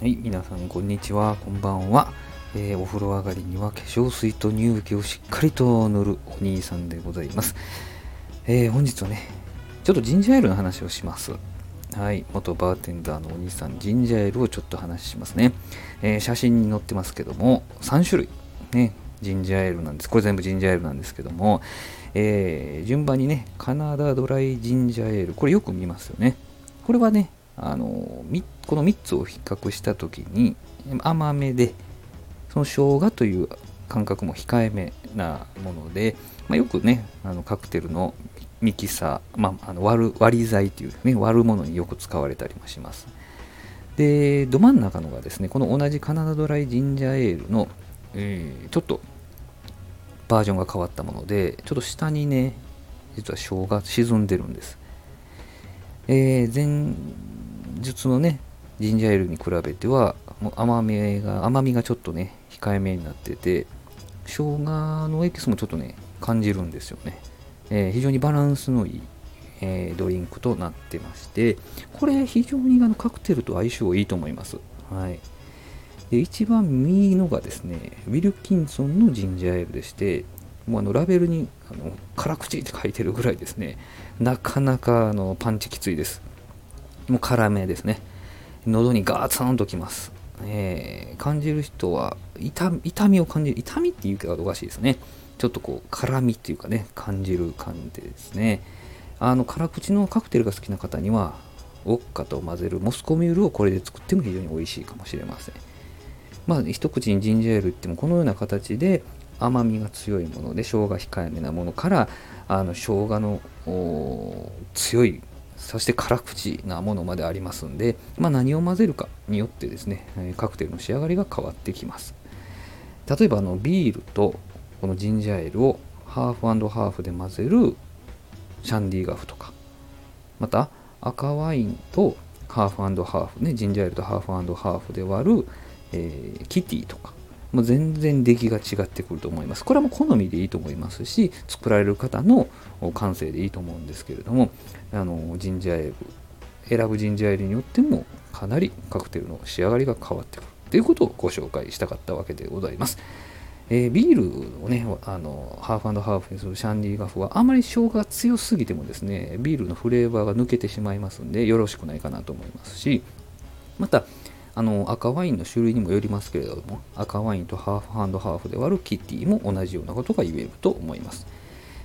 はい、皆さんこんにちは、こんばんは。えー、お風呂上がりには化粧水と乳液をしっかりと塗るお兄さんでございます。えー、本日はね、ちょっとジンジャーエールの話をします。はい、元バーテンダーのお兄さん、ジンジャーエールをちょっと話しますね。えー、写真に載ってますけども、3種類、ね、ジンジャーエールなんです。これ全部ジンジャーエールなんですけども、え、順番にね、カナダドライジンジャーエール、これよく見ますよね。これはね、あのこの3つを比較した時に甘めでその生姜という感覚も控えめなもので、まあ、よくねあのカクテルのミキサー、まあ、あの割る割り剤という、ね、割るものによく使われたりもします。でど真ん中のがですねこの同じカナダドライジンジャーエールの、えー、ちょっとバージョンが変わったものでちょっと下にね実は生姜沈んでるんです。えー、前述のねジンジャーエールに比べてはもう甘みが甘みがちょっとね控えめになってて生姜のエキスもちょっとね感じるんですよね、えー、非常にバランスのいい、えー、ドリンクとなってましてこれ非常にあのカクテルと相性いいと思います。はい。で一番右のがですねウィルキンソンのジンジャーエールでしてもうあのラベルにあの辛口って書いてるぐらいですねなかなかあのパンチきついです。もう辛めですね。喉にガーツンときます。えー、感じる人は痛みを感じる。痛みっていうかおかしいですね。ちょっとこう、辛みっていうかね、感じる感じですね。あの、辛口のカクテルが好きな方には、ウォッカと混ぜるモスコミュールをこれで作っても非常に美味しいかもしれません。まあ、一口にジンジャーエールってもこのような形で甘みが強いもので生姜控えめなものからあの生姜の強いそして辛口なものまでありますんで、まあ、何を混ぜるかによってですねカクテルの仕上がりが変わってきます。例えばあのビールとこのジンジャーエールをハーフハーフで混ぜるシャンディガフとかまた赤ワインとハーフハーフねジンジャーエールとハーフハーフで割る、えー、キティとかもう全然出来が違ってくると思います。これはもう好みでいいと思いますし、作られる方の感性でいいと思うんですけれども、あのジンジャーエール、選ぶジンジャーエールによってもかなりカクテルの仕上がりが変わってくるということをご紹介したかったわけでございます。えー、ビールをね、あのハーフハーフにするシャンディガフはあまり生姜が強すぎてもですね、ビールのフレーバーが抜けてしまいますんで、よろしくないかなと思いますし、また、あの赤ワインの種類にもよりますけれども赤ワインとハーフアンドハーフで割るキティも同じようなことが言えると思います。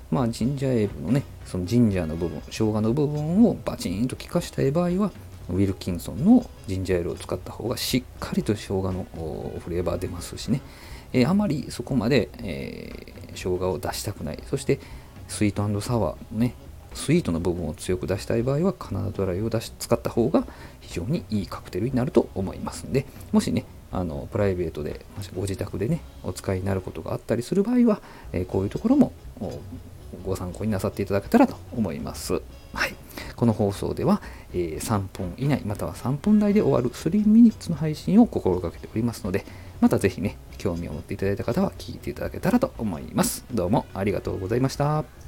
まあジンジャーエールのねそのジンジャーの部分生姜の部分をバチンと効かしたい場合はウィルキンソンのジンジャーエールを使った方がしっかりと生姜のフレーバー出ますしね、えー、あまりそこまで、えー、生姜を出したくない。そしてスイートサワーのねスイートの部分を強く出したい場合はカナダドライを出し使った方が非常にいいカクテルになると思いますんでもしねあのプライベートでご自宅でねお使いになることがあったりする場合は、えー、こういうところもご参考になさっていただけたらと思います。はい、この放送では、えー、3分以内または3分台で終わる3ミニッツの配信を心がけておりますのでまたぜひね興味を持っていただいた方は聞いていただけたらと思います。どうもありがとうございました。